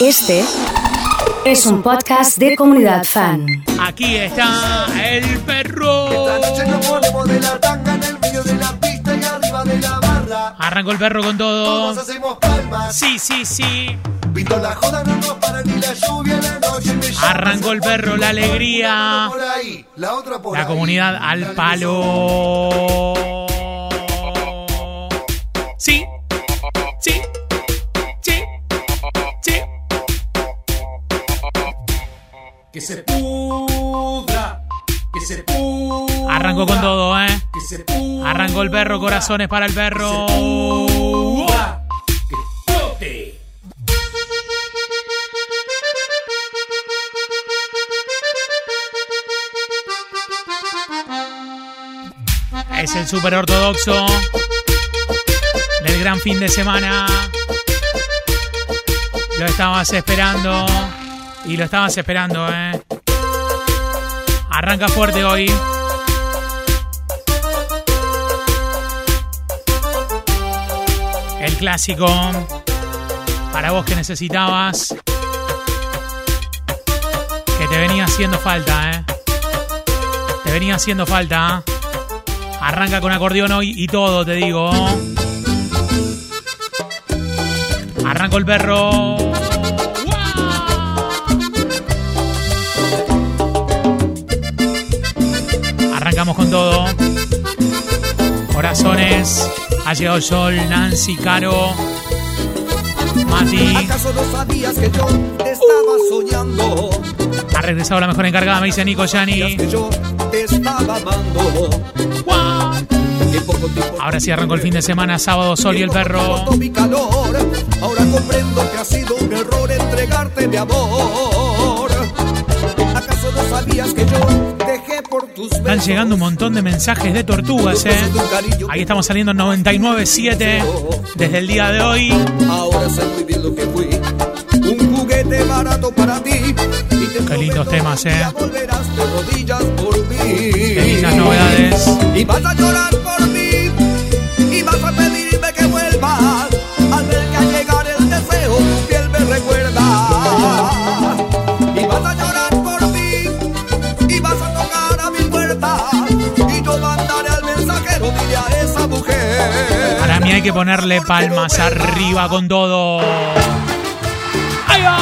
Este es un podcast de comunidad fan. Aquí está el perro. Esta noche nos ponemos de la tanga en el medio de la pista y arriba de la barra. Arrancó el perro con todo. Todos hacemos palmas. Sí, sí, sí. Pito la joda, no nos para ni la lluvia la noche me llama. Arrancó el perro, la alegría. La comunidad al palo. Sí, sí, Que se pudra, que se pudra. Arrancó con todo, ¿eh? Que se pudra. Arrancó el perro, corazones para el perro. Pudra, Que explote. Es el super ortodoxo del gran fin de semana. Lo estabas esperando. Y lo estabas esperando, ¿eh? Arranca fuerte hoy. El clásico. Para vos que necesitabas. Que te venía haciendo falta, ¿eh? Te venía haciendo falta. Arranca con acordeón hoy y todo, te digo. Arranco el perro. Con todo. Corazones. Ha llegado sol. Nancy, Caro. Mati. ¿Acaso no sabías que yo te estaba soñando? Ha regresado la mejor encargada, me dice Nico ¿Sabías Yani. que yo te estaba amando? Ahora sí arrancó el fin de semana, sábado, sol y el perro. Ahora comprendo que ha sido un error entregarte mi amor. ¿Acaso no sabías que yo Están llegando un montón de mensajes de tortugas, ¿eh? Ahí estamos saliendo en 99.7 desde el día de hoy. Ahora sé muy bien lo que fui. Un juguete barato para ti. Y te Qué lindos temas, eh. Qué lindas novedades. Y vas a llorar por mí. Y vas a hay que ponerle palmas arriba con todo. ¡Ahí va!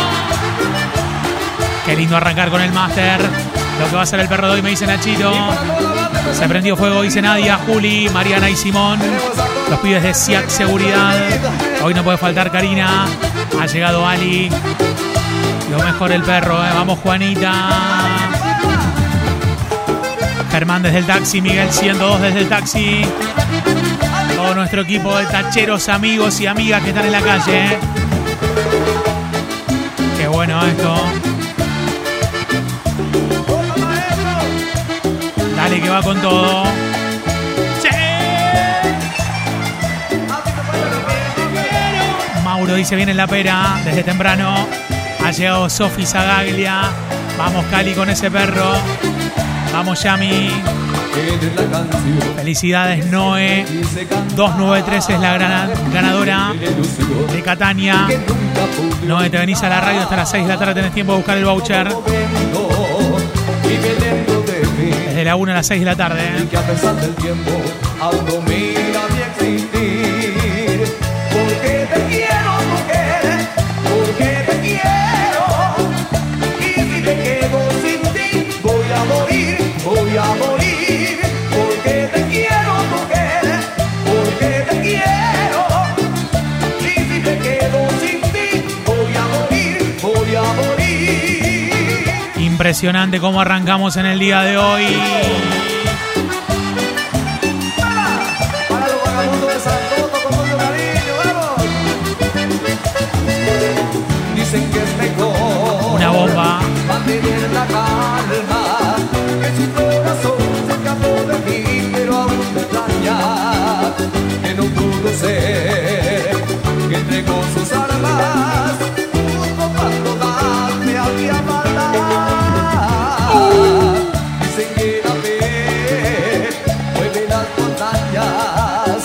Qué lindo arrancar con el máster. Lo que va a ser el perro de hoy, me dice Nachito. Se prendió fuego, dice Nadia, Juli, Mariana y Simón. Los pibes de SIAC Seguridad. Hoy no puede faltar Karina. Ha llegado Ali. Lo mejor el perro, ¿eh? Vamos, Juanita. Germán desde el taxi, Miguel 102 desde el taxi. Nuestro equipo de tacheros, amigos y amigas que están en la calle. ¿eh? Qué bueno esto. Dale que va con todo. Mauro dice viene la pera desde temprano. Ha llegado Sofi Zagaglia. Vamos Cali con ese perro. Vamos Yami. Felicidades Noé. 293 es la grana- ganadora de Catania. Noé, te venís a la radio hasta las 6 de la tarde, tenés tiempo de buscar el voucher. Desde la 1 a las 6 de la tarde. ¿eh? Impresionante cómo arrancamos en el día de hoy.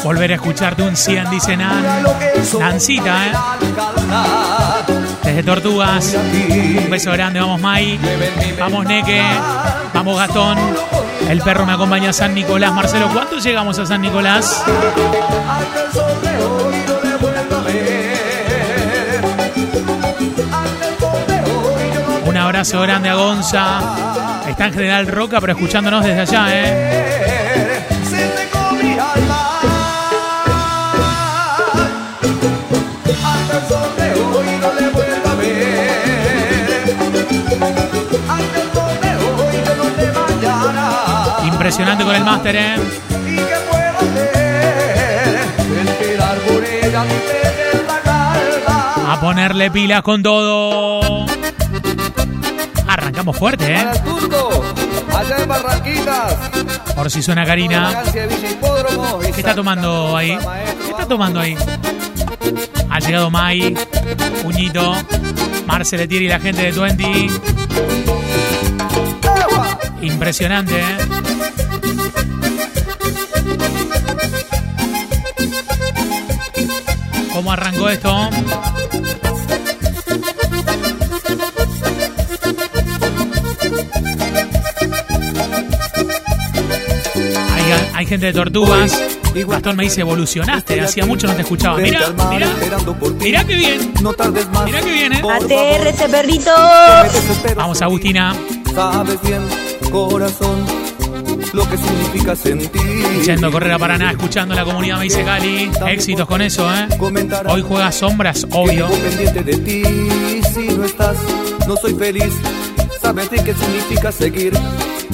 Volver a escucharte un 100, dice Nan. Nancita, ¿eh? Desde Tortugas. Un beso grande, vamos Mai. Vamos Neque. Vamos Gastón. El perro me acompaña a San Nicolás. Marcelo, ¿cuánto llegamos a San Nicolás? Un abrazo grande a Gonza. Está en General Roca, pero escuchándonos desde allá, ¿eh? Impresionante con el máster, ¿eh? ¿Y qué puedo hacer? Esperar por ella mi tener la calma. A ponerle pilas con todo. Arrancamos fuerte, ¿eh? Para el turco, allá en Barranquitas. Por si suena Karina. ¿Qué está tomando ahí? ¿Qué está tomando ahí? Ha llegado Mai, Puñito, Marcel Etieri y la gente de Twenty. Impresionante, ¿eh? ¿Cómo arrancó esto? Hay, hay gente de Tortugas. Gastón me dice, evolucionaste. Hacía mucho no te escuchaba. Mira, ti. Mira qué bien. No tardes más. Mira qué bien, ¿eh? ATR ese perrito. Vamos. Agustina. Sabes bien, corazón, lo que significa sentir. Yendo a correr a Paraná, escuchando la comunidad me dice Cali. Éxitos con eso, ¿eh? Hoy juega sombras, obvio. Pendiente de ti, si no estás, no soy feliz. Sabes qué significa seguir,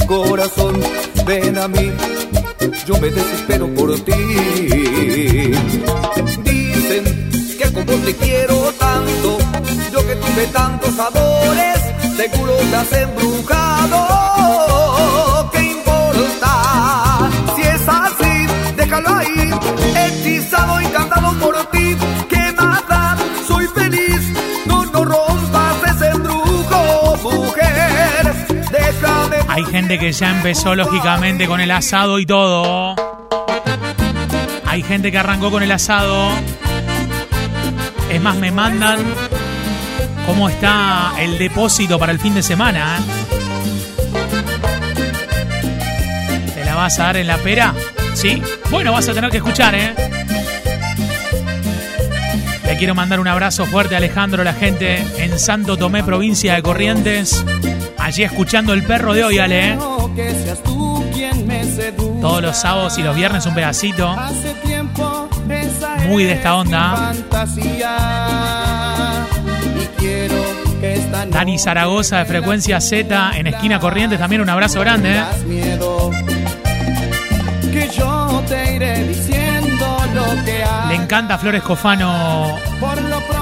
corazón, ven a mí. Yo me desespero por ti. Dicen que como te quiero tanto, yo que tuve tantos amores, seguro te has embrujado. Gente que ya empezó lógicamente con el asado y todo. Hay gente que arrancó con el asado. Es más, me mandan cómo está el depósito para el fin de semana. ¿eh? ¿Te la vas a dar en la pera? ¿Sí? Bueno, vas a tener que escuchar, ¿eh? Le quiero mandar un abrazo fuerte a Alejandro, la gente en Santo Tomé, provincia de Corrientes. Allí escuchando el perro de hoy, Ale. ¿eh? Todos los sábados y los viernes un pedacito. Muy de es esta onda. Dani Zaragoza de Frecuencia Z en esquina Corrientes. También un abrazo grande. ¿eh? Le encanta Flores Cofano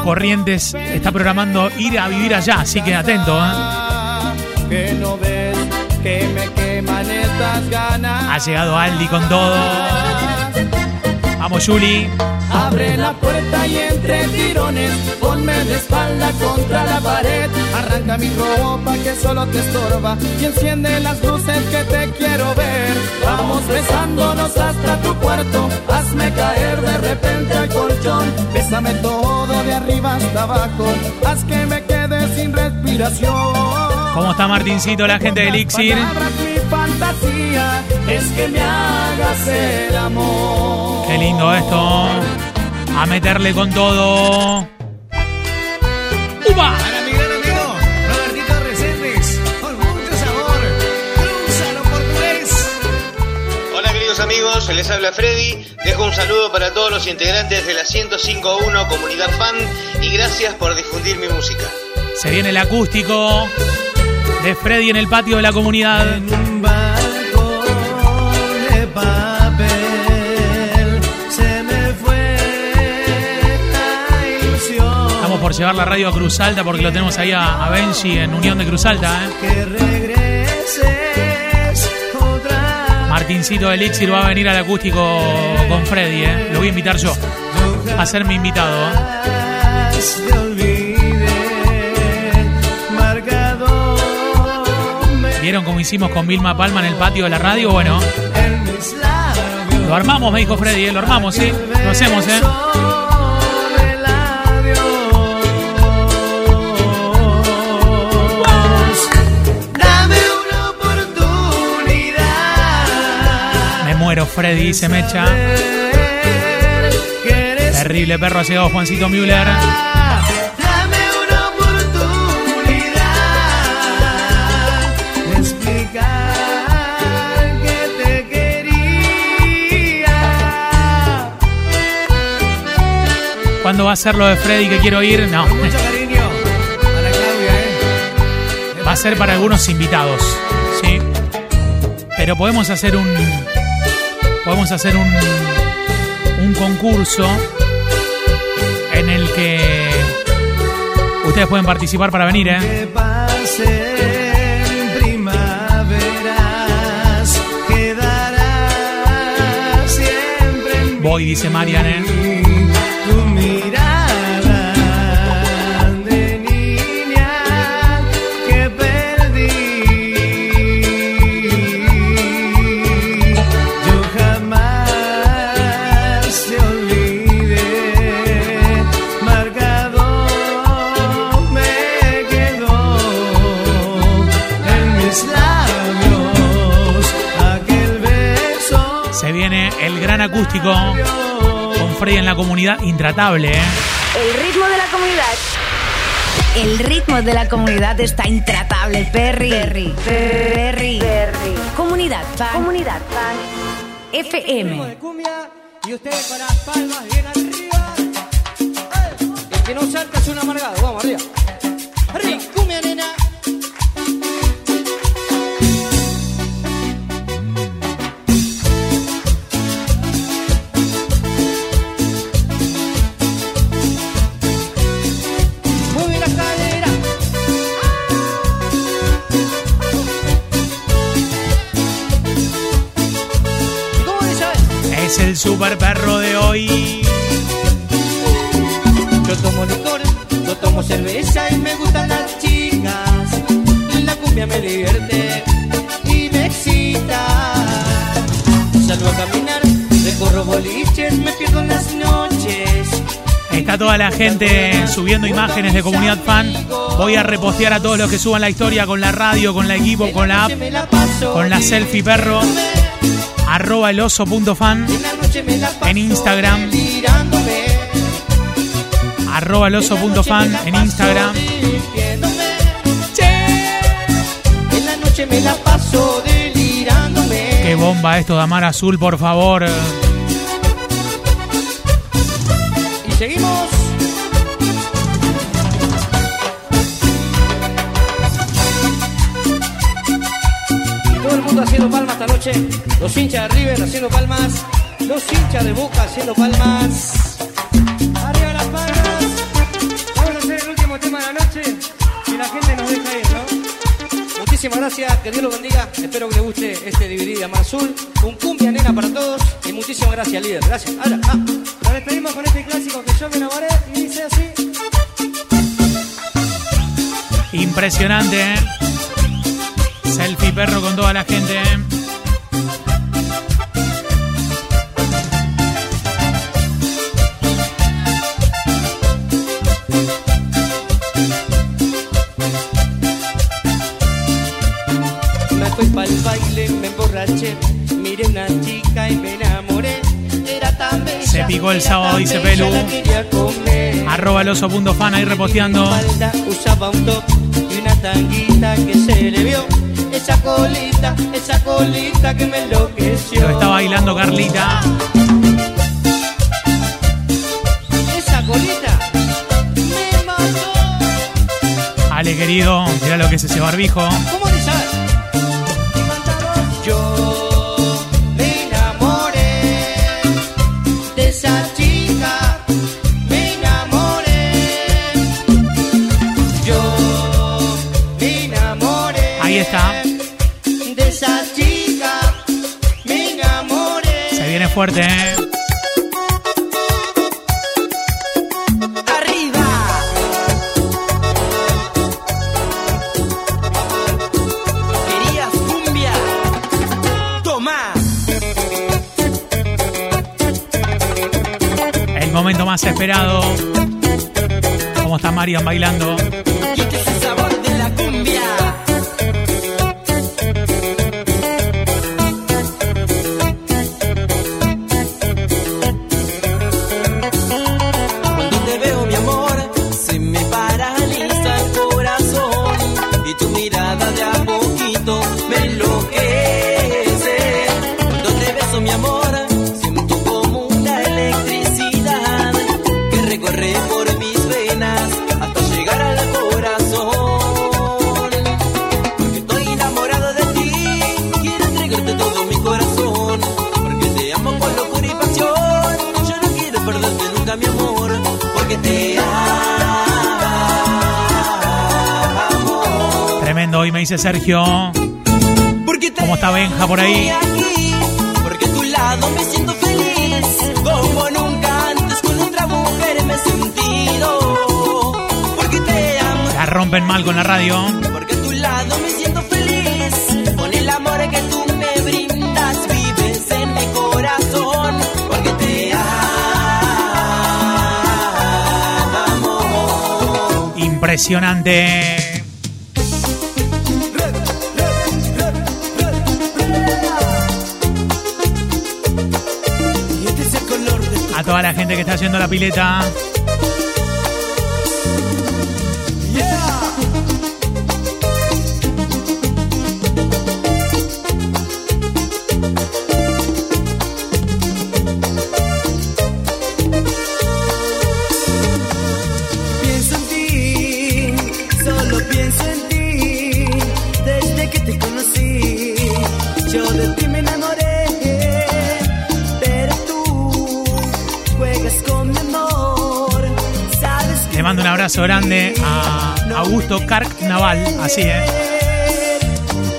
Corrientes. Está programando ir a vivir allá, así que atento. ¿eh? Que no ves que me queman estas ganas. Ha llegado Aldi con todo. Vamos, Juli. Abre la puerta y entre tirones ponme de espalda contra la pared. Arranca mi ropa que solo te estorba y enciende las luces que te quiero ver. Vamos besándonos hasta tu puerto. Hazme caer de repente al colchón. Bésame todo de arriba hasta abajo. Haz que me quede sin respiración. ¿Cómo está Martincito, la gente de Elixir? Palabras, mi fantasía es que me hagas el amor. Qué lindo esto. A meterle con todo. ¡Upa! Para mi gran amigo Robertito con mucho sabor, cruzalo portugués. Hola queridos amigos, les habla Freddy. Dejo un saludo para todos los integrantes de la 105.1 Comunidad Fan y gracias por difundir mi música. Se viene el acústico de Freddy en el patio de la comunidad. Un barco de papel se me fue la ilusión Estamos por llevar la radio a Cruz Alta porque lo tenemos ahí a, a Benji en Unión de Cruz Alta. ¿eh? que regreses otra Martincito de Elixir va a venir al acústico con Freddy. ¿eh? Lo voy a invitar yo a ser mi invitado. ¿eh? ¿Vieron como hicimos con Vilma Palma en el patio de la radio? Bueno. Lo armamos, me dijo Freddy, ¿eh? lo armamos, sí Lo hacemos, ¿eh? Me muero, Freddy, se me echa. Terrible perro ha llegado Juancito Müller. ¿Cuándo va a ser lo de Freddy que quiero ir? No. Con mucho cariño para Claudia, ¿eh? Va a ser para algunos invitados. Sí. Pero podemos hacer un. Podemos hacer un. Un concurso en el que ustedes pueden participar para venir, ¿eh? Voy, dice Marian, ¿eh? Acústico con Freddy en la comunidad intratable, ¿eh? El ritmo de la comunidad. El ritmo de la comunidad está intratable, Perry. Perry. Perry. Comunidad Fan. Comunidad Fan. FM. cumbia y ustedes con las palmas bien arriba. El que no salta es un amargado. Vamos, arriba. Arriba, cumbia, nena. Super perro de hoy. Yo tomo licor, yo tomo cerveza y me gustan las chicas. La cumbia me divierte y me excita. Salgo a caminar, recorro boliches, me pierdo en las noches. Está toda la gente subiendo imágenes de comunidad fan. Voy a repostear a todos los que suban la historia con la radio, con la equipo, con la app, con la selfie perro. Arroba el oso.fan. en la En Instagram. Arroba el oso.fan en Instagram. En la noche me la paso delirándome. Qué bomba esto, Damar Azul, por favor. Y seguimos. Y todo el mundo haciendo palmas esta noche. Los hinchas de River haciendo palmas. Los hinchas de Boca haciendo palmas. Arriba las palmas. Vamos a hacer el último tema de la noche. Y la gente nos deja ir, ¿no? Muchísimas gracias, que Dios los bendiga. Espero que les guste este DVD de Amar Azul. Un cumbia nena para todos. Y muchísimas gracias, líder. Gracias. Ahora, ah. Nos despedimos con este clásico que yo me enamoré y dice así. Impresionante, ¿eh? Selfie perro con toda la gente, ¿eh? Se picó el sábado, dice Pelu. Arroba el oso.fan ahí reposteando. Usaba un top y una tanguita que se le vio. Esa colita, esa colita que me enloqueció. Lo está bailando Carlita. Esa colita me mató. Ale, querido, mira lo que es ese barbijo. ¿Cómo fuerte, ¿eh? Arriba. ¿Querías cumbia? Toma. El momento más esperado. ¿Cómo está Marian bailando? Sergio. ¿Cómo está Benja por ahí? Porque a tu lado me siento feliz. Como nunca antes con otra mujer me he sentido. Porque te amo. La rompen mal con la radio. Porque a tu lado me siento feliz. Con el amor que tú me brindas, vives en mi corazón. Porque te amo. Impresionante. Gente que está haciendo la pileta. Abrazo grande a Augusto Carc Naval. Así, ¿eh?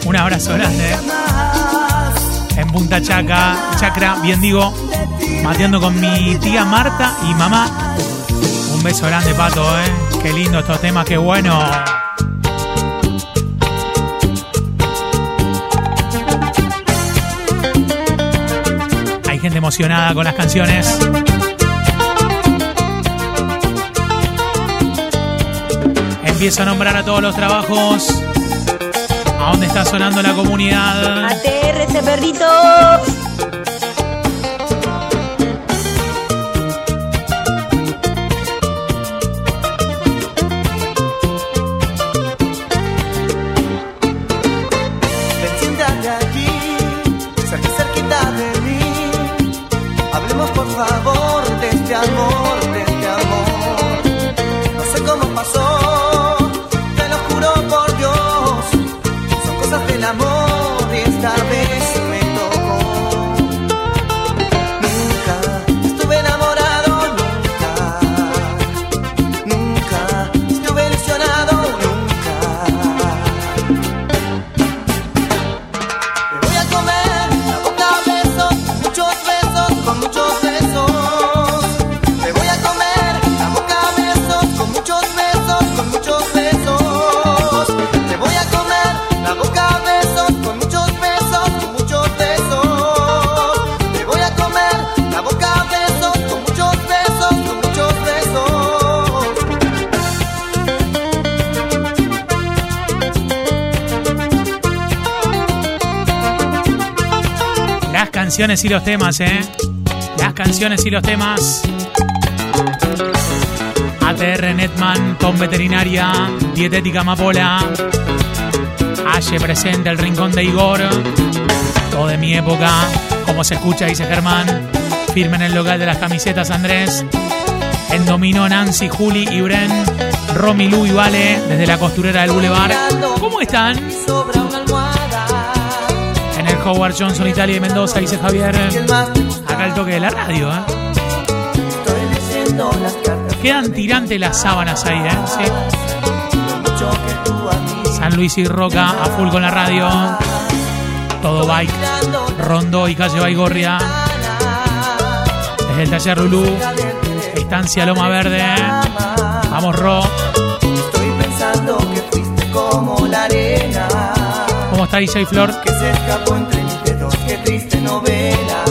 Un abrazo grande. En Punta Chaca, Chacra, bien digo, mateando con mi tía Marta y mamá. Un beso grande, Pato, ¿eh? Qué lindo estos temas, qué bueno. Hay gente emocionada con las canciones. Empiezo a nombrar a todos los trabajos. ¿A dónde está sonando la comunidad? ATR ese perrito. Canciones y los temas, ¿eh? Las canciones y los temas. ATR Netman con veterinaria, dietética Amapola. Aye presente el rincón de Igor. Todo de mi época, como se escucha, dice Germán. Firme en el local de las camisetas Andrés. En dominó Nancy, Juli y Bren. Romy, Lu y Vale, desde la costurera del Boulevard. ¿Cómo están? Howard Johnson, Italia y Mendoza, dice Javier. Acá el toque de la radio, ¿eh? Quedan tirantes las sábanas ahí, ¿eh? Sí. San Luis y Roca a full con la radio. Todo bike. Rondo y calle Baigorria. Desde el taller Lulú. Estancia Loma Verde. Vamos, Ro. Estoy pensando que fuiste como la arena ¿Cómo está DJ Flor? que se escapó entre novela.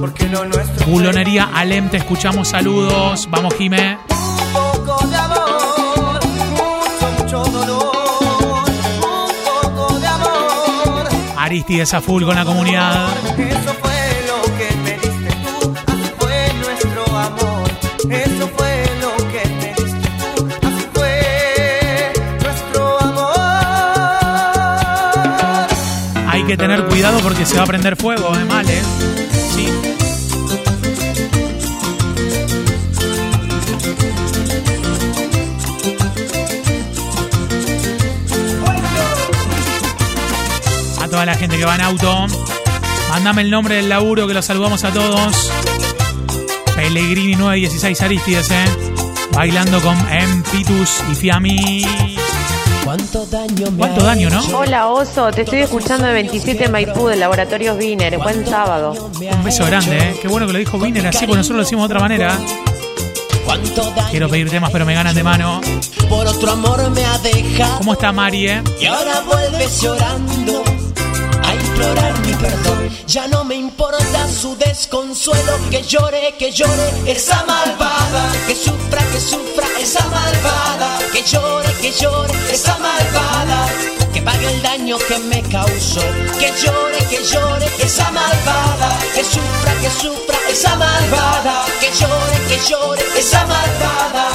Porque lo nuestro. Bulonería Alem, te escuchamos. Saludos. Vamos, Jime. Un poco de amor, mucho, mucho dolor. Un poco de amor. Aristides a full con la comunidad. Eso fue lo que me diste tú, así fue nuestro amor. Eso fue lo que me diste tú, así fue nuestro amor. Hay que tener porque se va a prender fuego, ¿eh? Mal, ¿eh? Sí. A toda la gente que va en auto. Mándame el nombre del laburo que los saludamos a todos. Pellegrini 916 Aristides, ¿eh? Bailando con M. Pitus y Fiami. Cuánto daño me ¿Cuánto ha daño, no? Hola Oso, te estoy escuchando de 27 Maipú de Laboratorios Viner. Buen sábado. Un beso grande, ¿eh? Qué bueno que lo dijo Wiener así, porque nosotros lo decimos de otra manera. Cuánto daño Quiero pedir temas, pero me ganan de mano. por otro amor me ha dejado. ¿Cómo está Mari, eh? Y ahora vuelves llorando implorar mi perdón. Ya no me importa su desconsuelo. Que llore, que llore esa malvada. Que sufra, que sufra esa malvada. Que llore, que llore esa malvada. Que pague el daño que me causó. Que llore, que llore esa malvada. Que sufra, que sufra esa malvada. Que llore, que llore esa malvada.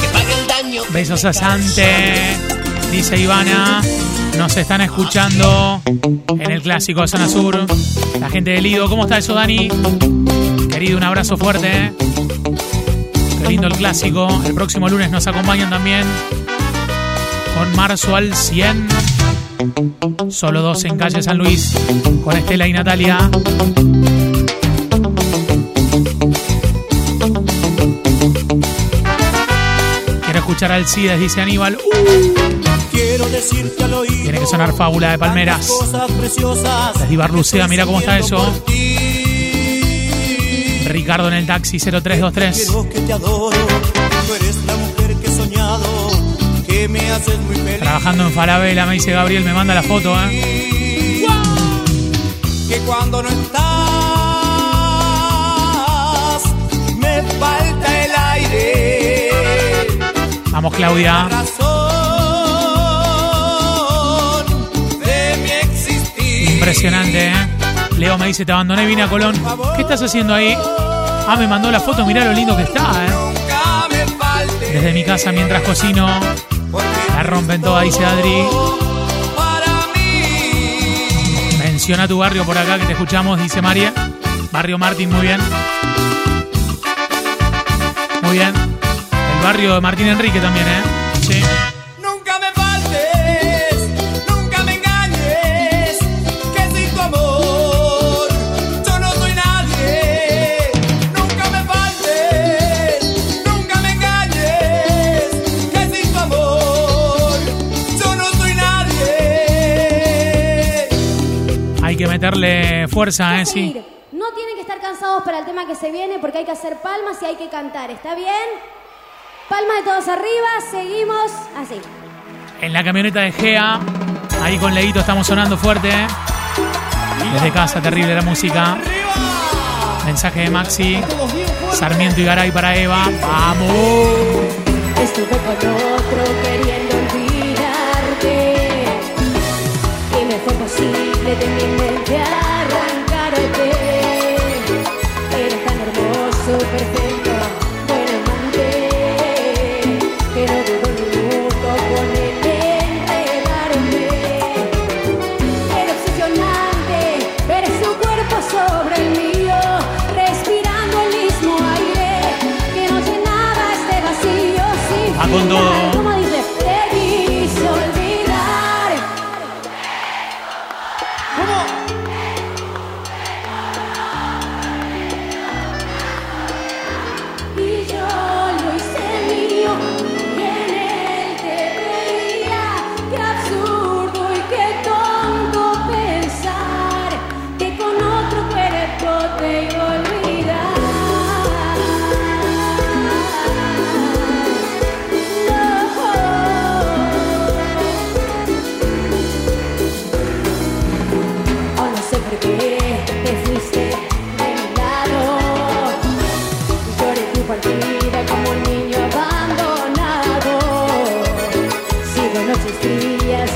Que pague el daño. que Besos a Sante. Dice Ivana. Nos están escuchando en el clásico Zona Sur. La gente de Lido. ¿Cómo está eso, Dani? Querido, un abrazo fuerte. ¿eh? Qué lindo el clásico. El próximo lunes nos acompañan también con Marzo al 100. Solo dos en calle San Luis con Estela y Natalia. Escuchar al CIDES, dice Aníbal. Uh, Quiero decirte al oído tiene que sonar fábula de Palmeras. cosas preciosas. Mira cómo está eso. Ricardo en el taxi 0323. Quiero que te adoro. Tú eres la mujer que he soñado. Que me haces muy feliz. Trabajando en Falabella, me dice Gabriel, me manda la foto, ¿eh? Que cuando no estás, Vamos, Claudia. Impresionante, ¿eh? Leo me dice, te abandoné, vine a Colón. ¿Qué estás haciendo ahí? Ah, me mandó la foto, mirá lo lindo que está, ¿eh? Desde mi casa mientras cocino. La rompen toda, dice Adri. Menciona tu barrio por acá que te escuchamos, dice María. Barrio Martín, muy bien. Muy bien. El barrio de Martín Enrique también, ¿eh? Sí. Nunca me faltes, nunca me engañes, que sin tu amor yo no soy nadie. Nunca me faltes, nunca me engañes, que sin tu amor yo no soy nadie. Hay que meterle fuerza, ¿eh? Sí. No tienen que estar cansados para el tema que se viene porque hay que hacer palmas y hay que cantar, ¿está bien? Palmas de todos arriba, seguimos así. En la camioneta de Gea. Ahí con Leito estamos sonando fuerte, ¿eh? Desde casa, terrible la música. Mensaje de Maxi. Sarmiento y Garay para Eva. ¡Vamos! Estuve con otro queriendo olvidarte y me fue posible de mi mente arrancarte. Eres tan hermoso, perfecto,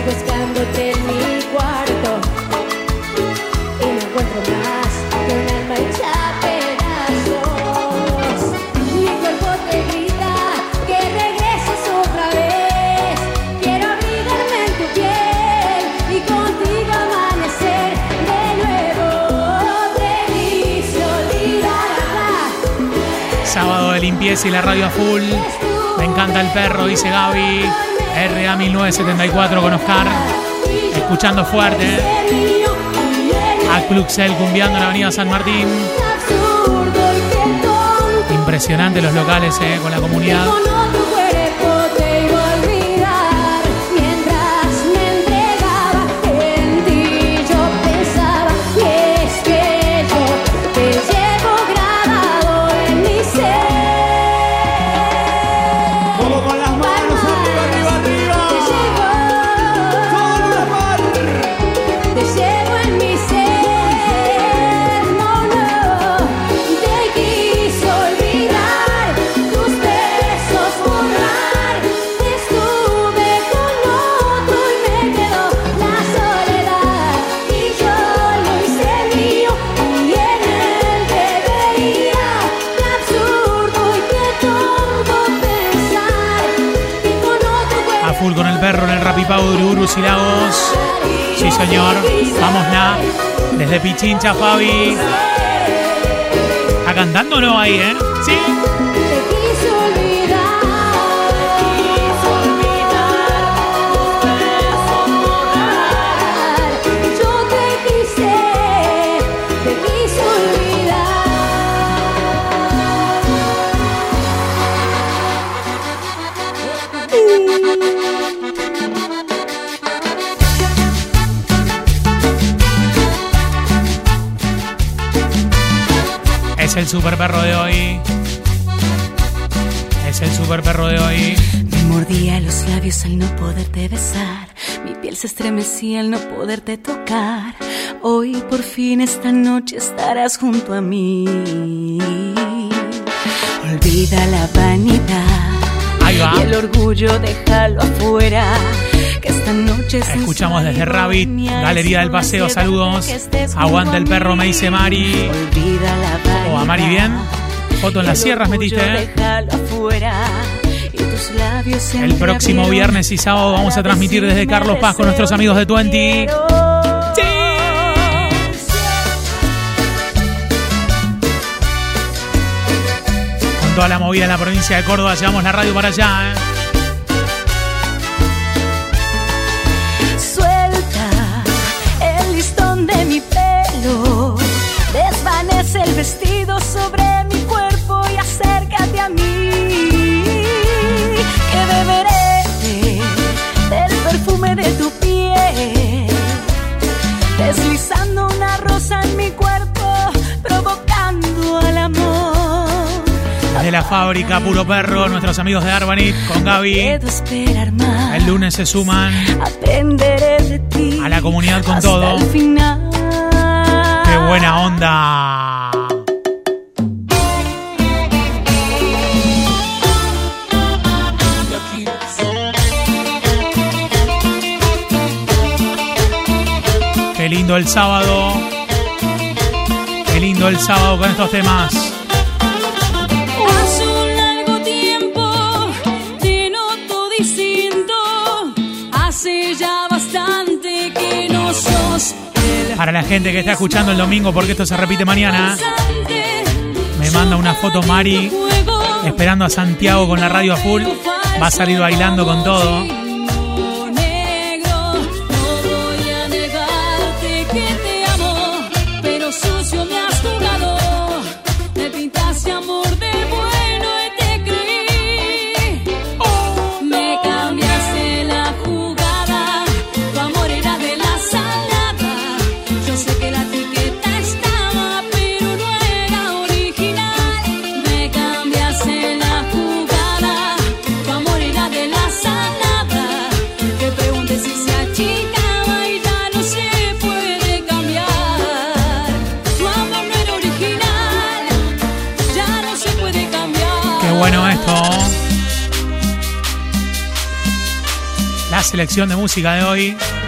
buscándote en mi cuarto. Y no encuentro más que un alma hecha a pedazos. Mi cuerpo te grita que regreses otra vez. Quiero abrigarme en tu piel y contigo amanecer de nuevo. Te quise olvidar. Sábado de limpieza y la radio a full. Me encanta el perro, dice Gaby. RA 1974 con Oscar. Escuchando fuerte. A Cluxel cumbiando en la avenida San Martín. Impresionante los locales, ¿eh? Con la comunidad. Rapipau de Ururus y Lagos. Sí, señor. Vamos na. Desde Pichincha, Fabi. ¿Está no ahí, eh? Sí. Super perro de hoy. Es el super perro de hoy. Me mordía los labios al no poderte besar. Mi piel se estremecía al no poderte tocar. Hoy por fin esta noche estarás junto a mí. Olvida la vanidad. Ahí va. Y el orgullo déjalo afuera. Escuchamos desde Rabbit, Galería del Paseo, saludos. Aguanta el perro, me dice Mari. O a Mari bien. Foto en las sierras metiste, ¿eh? El próximo viernes y sábado vamos a transmitir desde Carlos Paz con nuestros amigos de Twenty. Con toda la movida en la provincia de Córdoba, llevamos la radio para allá, ¿eh? Vestido sobre mi cuerpo y acércate a mí. Que beberé del perfume de tu piel, deslizando una rosa en mi cuerpo, provocando al amor. Desde la fábrica Puro Perro, nuestros amigos de Arbanit con Gaby. El lunes se suman de ti a la comunidad con todo. ¡Qué buena onda! Lindo el sábado. Qué lindo el sábado con estos temas. Para la gente que está escuchando el domingo, porque esto se repite mañana, me manda una foto Mari esperando a Santiago con la radio a full. Va a salir bailando con todo. Selección de música de hoy.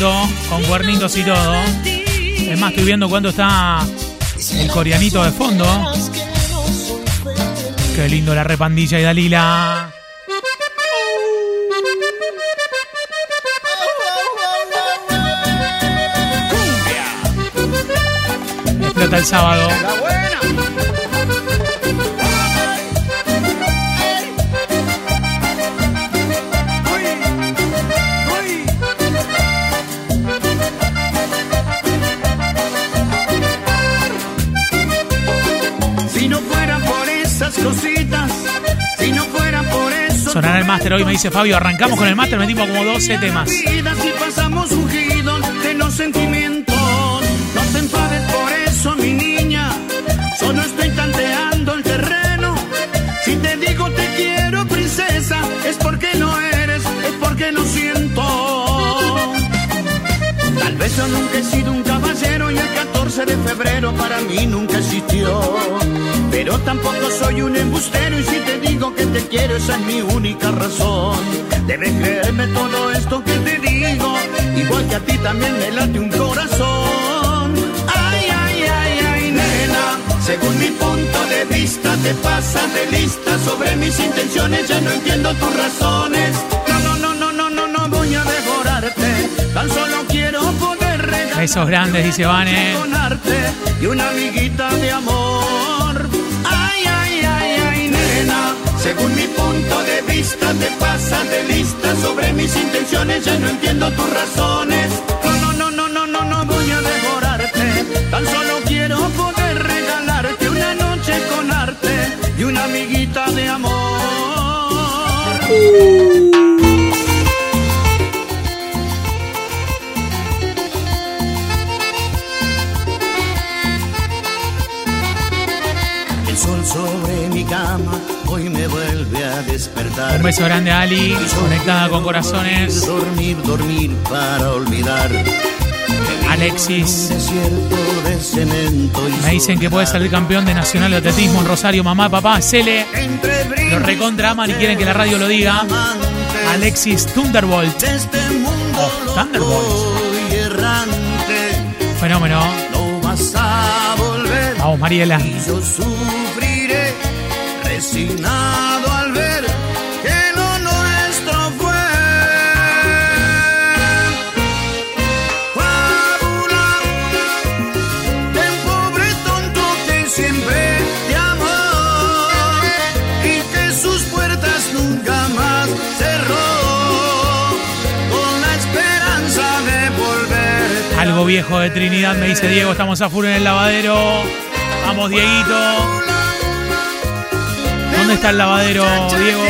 Con cuernitos y todo. Es más, estoy viendo cuánto está el coreanito de fondo. Qué lindo la repandilla y Dalila. Explota el sábado. Máster hoy, me dice Fabio. Arrancamos con el máster, metimos como 12 temas. pasamos de los sentimientos. No te enfades por eso, mi niña. Solo estoy tanteando el terreno. Si te digo te quiero, princesa, es porque no eres, es porque no siento. Tal vez yo nunca he sido un caballero y el 14 de febrero para mí nunca existió. Pero tampoco soy un embustero y si te digo que te quiero esa es mi única razón. Debes creerme todo esto que te digo, igual que a ti también me late un corazón. Ay, ay, ay, ay, nena, según mi punto de vista te pasas de lista sobre mis intenciones, ya no entiendo tus razones. No, no, no, no, no, no, no voy a devorarte, tan solo quiero poder regalar. Besos grandes, dice Vane. Y una amiguita de amor. Ay, ay, ay, ay, nena. Según mi punto de vista, te pasas de lista sobre mis intenciones. Ya no entiendo tus razones. No, no, no, no, no, no, no voy a devorarte. Tan solo quiero poder regalarte una noche con arte y una amiguita de amor. Despertar. Un beso grande a Ali, conectada con corazones. Dormir, dormir para olvidar. Alexis. Me dicen que puede salir campeón de Nacional de Atletismo en Rosario. Mamá, papá, Cele. Lo recontra aman y quieren que la radio lo diga. Alexis Thunderbolt. Oh, Thunderbolt. Fenómeno. Vamos, Mariela. Y yo sufriré viejo de Trinidad, me dice Diego. Estamos a full en el lavadero. Vamos, Dieguito. ¿Dónde está el lavadero, Diego?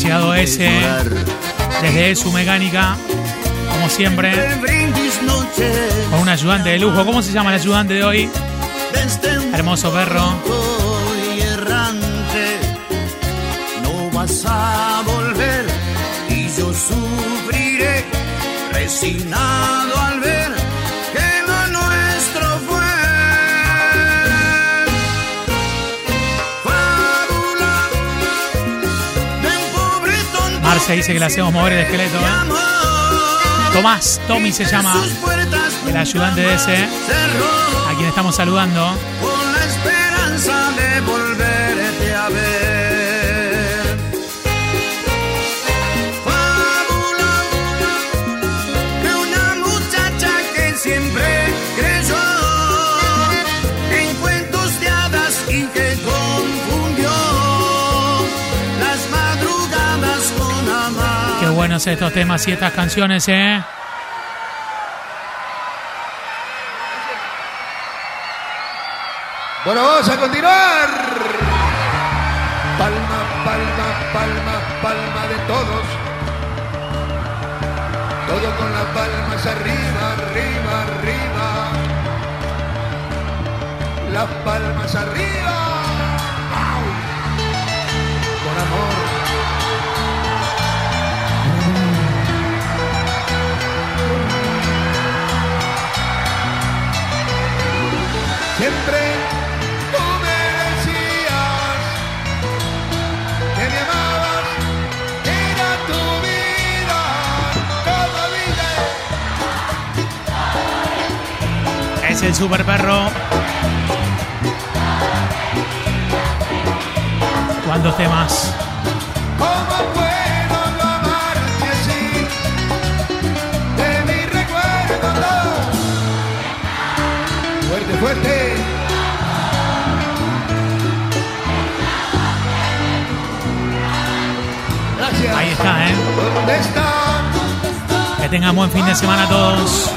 Llegado ese desde su mecánica, como siempre, con un ayudante de lujo. ¿Cómo se llama el ayudante de hoy? Hermoso perro. No vas a volver y yo sufriré resignado al ver Marce dice que le hacemos mover el esqueleto. ¿eh? Tomás, Tommy se llama, el ayudante de ese, cerró a quien estamos saludando. con la esperanza de volverte buenos estos temas y estas canciones, ¿eh? Bueno, vamos a continuar. Palma, palma, palma, palma de todos. Todo con las palmas arriba, arriba, arriba. Las palmas arriba. Es el super perro. ¿Cuántos temas? Fuerte, fuerte. Gracias. Ahí está, ¿eh? ¿Dónde está? Que tengan buen fin de semana todos.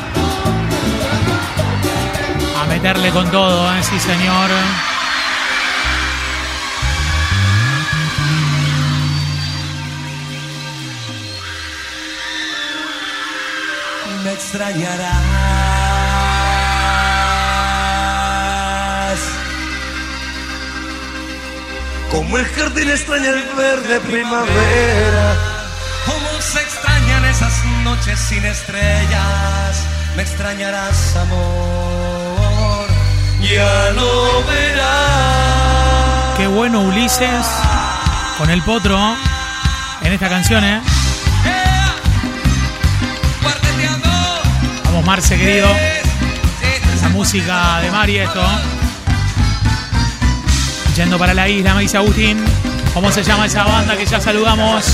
Meterle con todo, ¿eh? Sí, señor. me extrañarás. Como el jardín extraña el verde primavera. Cómo se extrañan esas noches sin estrellas. Me extrañarás, amor. Qué bueno Ulises con el potro en esta canción, ¿eh? Vamos, Marce, querido. La música de Mari, esto. Yendo para la isla, me dice Agustín. ¿Cómo se llama esa banda que ya saludamos?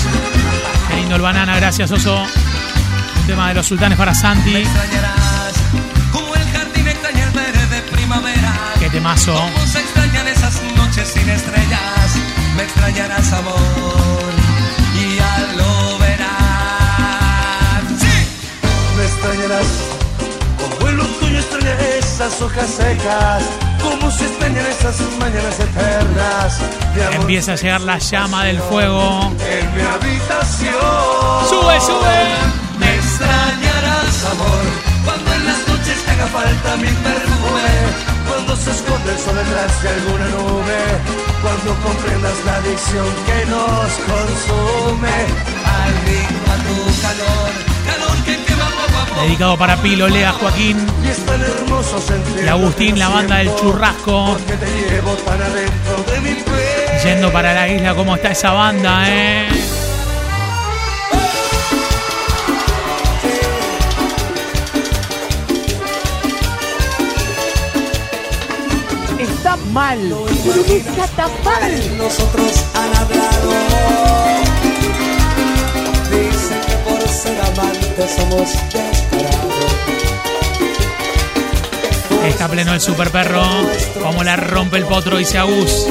Qué lindo el banana, gracias, Oso. Un tema de los sultanes para Santi. Temazo. Cómo se extrañan esas noches sin estrellas. Me extrañarás, amor. Y ya lo verás. ¡Sí! Me extrañarás. Como el otoño extraña esas hojas secas. Como se extrañan esas mañanas eternas. Empieza a llegar la llama del fuego. en mi habitación. Sube, sube. Me extrañarás, amor, cuando en las noches haga falta mi perfume. Cuando se esconde el sol detrás de alguna nube. Cuando comprendas la adicción que nos consume. Al a tu calor, calor que quema poco a poco. Dedicado para Pilo, Lea, Joaquín Y y Agustín, la banda del churrasco. Que te llevo tan adentro de mi pecho. Yendo para la isla, ¿cómo está esa banda, eh? Mal. ¿Por qué está tan mal? Nosotros han hablado. Dicen que por ser amantes somos descarados. Está pleno el super perro. Como la rompe el potro, dice Agus. Si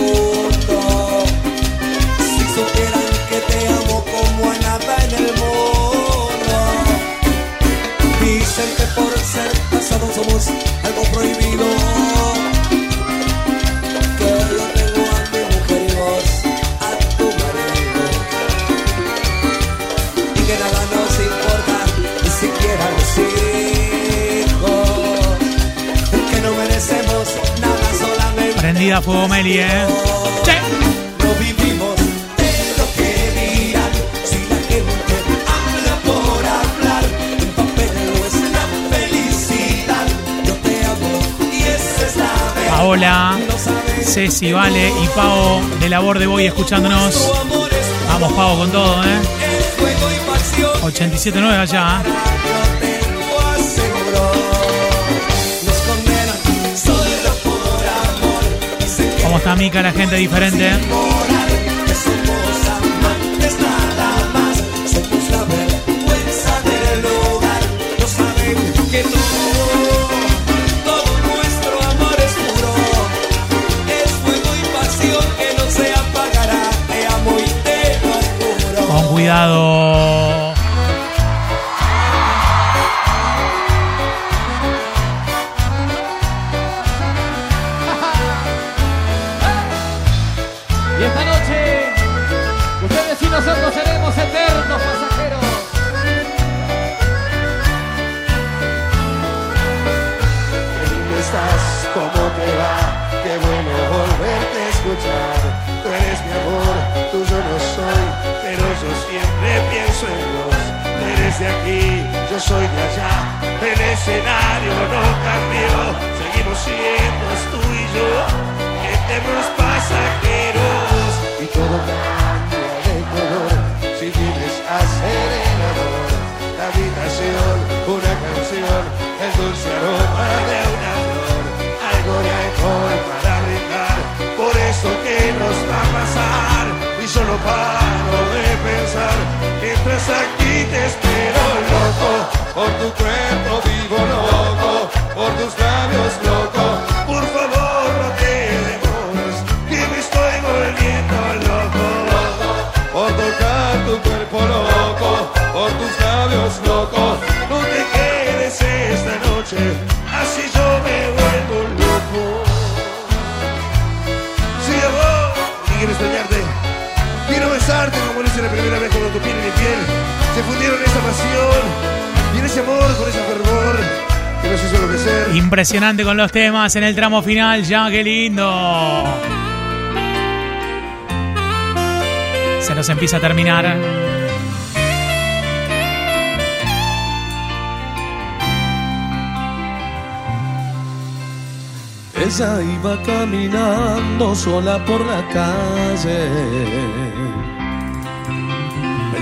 supieran que te amo como a nada en el mundo. Dicen que por ser casados somos algo prohibido. Prendida a fuego Meli, eh. No vivimos de lo que dirán Si la gente habla por hablar El papel no es la felicidad Yo te amo y esa es la verdad Paola, Ceci, Vale y Pau de Labor de Boy escuchándonos. Vamos, Pau, con todo, eh. Fuego y pasión 87.9 allá. ¿eh? Apagará Te amo y te lo juro Con cuidado. Tú eres mi amor, tú yo no soy, pero yo siempre pienso en vos. Tú eres de aquí, yo soy de allá, el escenario no cambió, seguimos siendo tú y yo, eternos pasajeros. Y todo cambia de color, si vienes a ser el amor, la habitación, una canción, el dulce aroma de una flor, algo de no paro de pensar. Mientras aquí te espero loco. Por tu cuerpo vivo loco. Por tus labios loco. Por favor no te demores Que me estoy volviendo loco. Por tocar tu cuerpo loco. Por tus labios loco. No te quedes esta noche pasión y en ese amor con ese fervor que nos hizo enloquecer. Impresionante con los temas en el tramo final, ya, qué lindo. Se nos empieza a terminar. Ella iba caminando sola por la calle,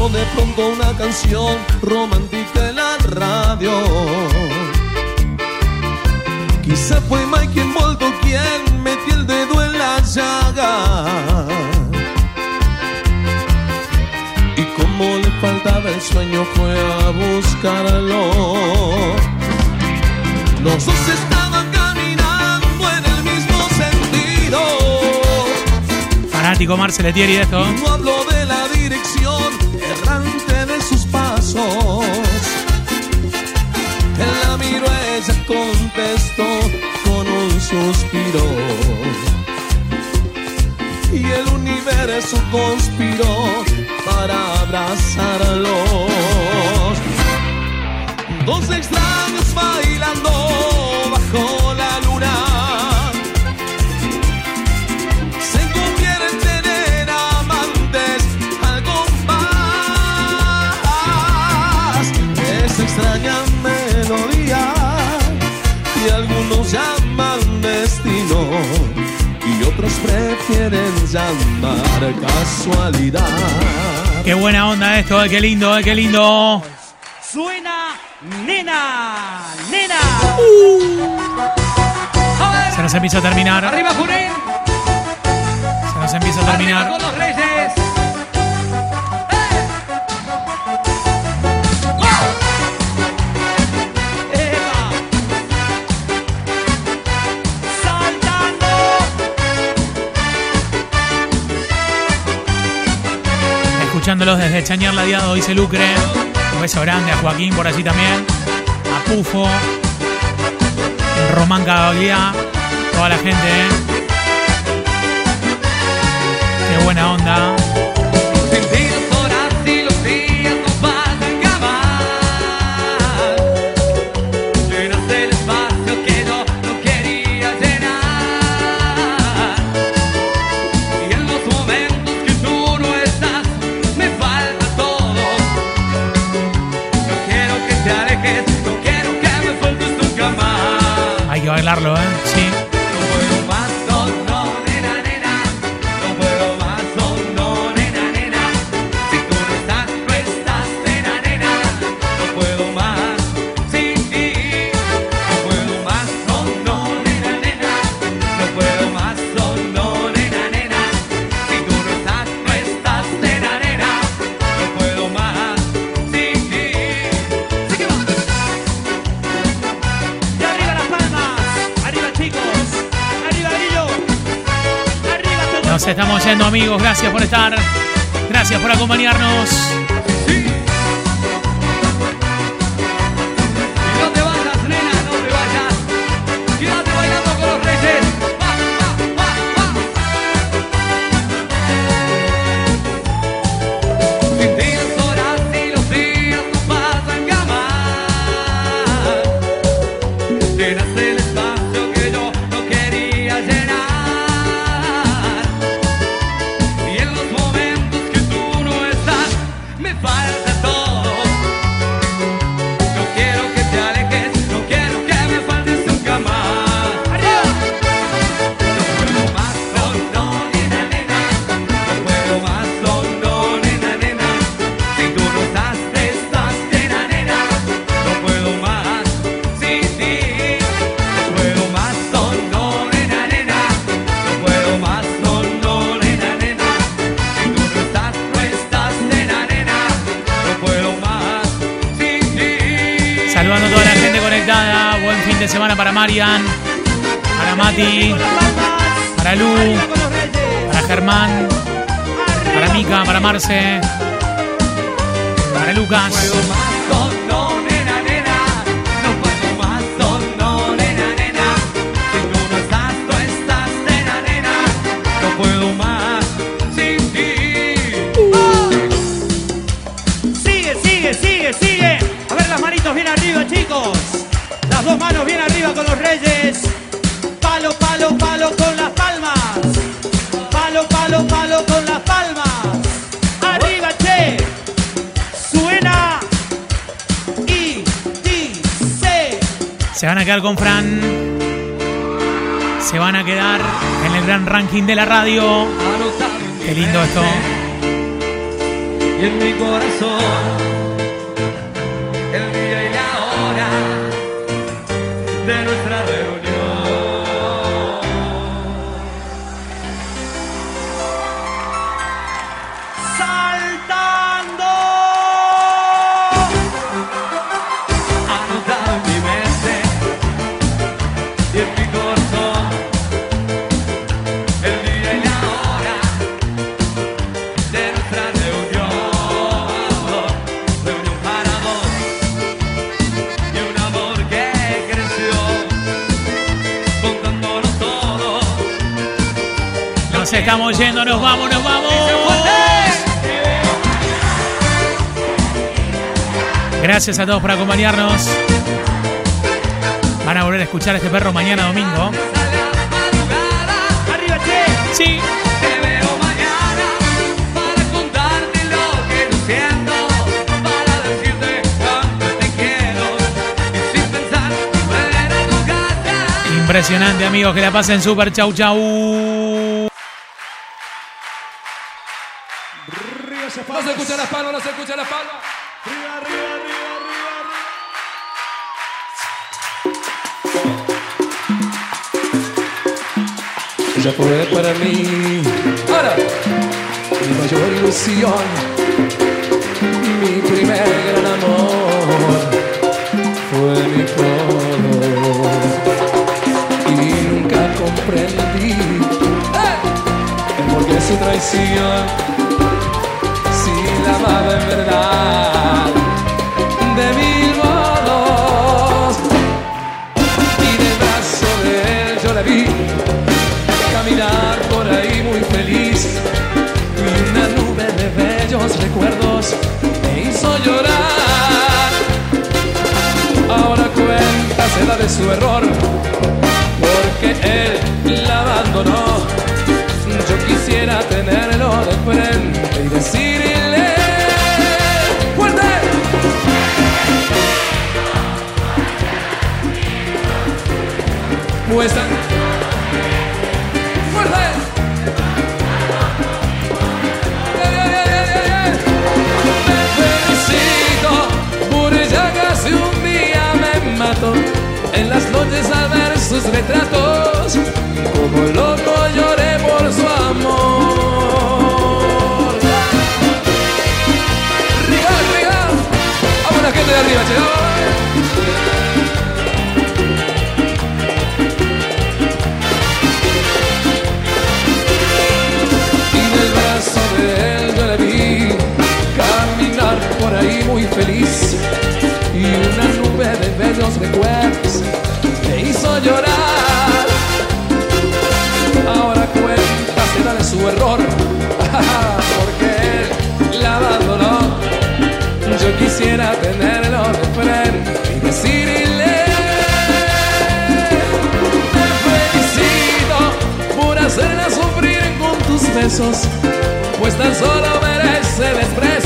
Sonó de pronto una canción romántica en la radio. Quizá fue Mike quien volto quien metió el dedo en la llaga. Y como le faltaba el sueño fue a buscarlo. Los dos estaban caminando en el mismo sentido. Fanático Marceletieri de esto. No habló de un suspiro. Y el universo conspiró para abrazarlos. Dos extraños bailando bajo la luna. Se convierten en amantes, algo más. Esa extraña melodía que algunos destino y otros prefieren llamar casualidad. Qué buena onda esto, eh, qué lindo, eh, qué lindo. Suena nena, nena. Se nos empieza a terminar. Arriba Junín. Se nos empieza a Arriba terminar. con Escuchándolos desde Chañar Ladiado, dice Lucre. Un beso grande a Joaquín por allí también. A Pufo. Román Cagaglia. Toda la gente, ¿eh? Qué buena onda. Bailarlo, ¿eh? Estamos yendo, amigos. Gracias por estar. Gracias por acompañarnos. Con Fran. Se van a quedar en el gran ranking de la radio. Qué lindo esto. Y en mi corazón, el día y la hora de nuestra Gracias a todos por acompañarnos. Van a volver a escuchar a este perro mañana domingo. Arriba, che. Sí. Te veo mañana para contarte lo que no siento, para decirte cuánto te quiero y sin pensar volver a tu casa. Impresionante, amigos. Que la pasen súper. Chau, chau. Ella fue para mí, ahora, mi mayor ilusión, mi primer gran amor, fue mi todo. Y nunca comprendí. El por qué su traición, si la amaba en verdad, su error porque él la abandonó. Yo quisiera tenerlo de frente y decirle fuerte. Pues retratos como loco lloré por su amor. Rigal, rigal vamos la gente de arriba che y del brazo de él yo le vi caminar por ahí muy feliz y una nube de bellos recuerdos llorar. Ahora cuenta de su error porque él la abandonó. Yo quisiera tenerlo de frente y decirle te felicito por hacerla sufrir con tus besos, pues tan solo merece desprecio.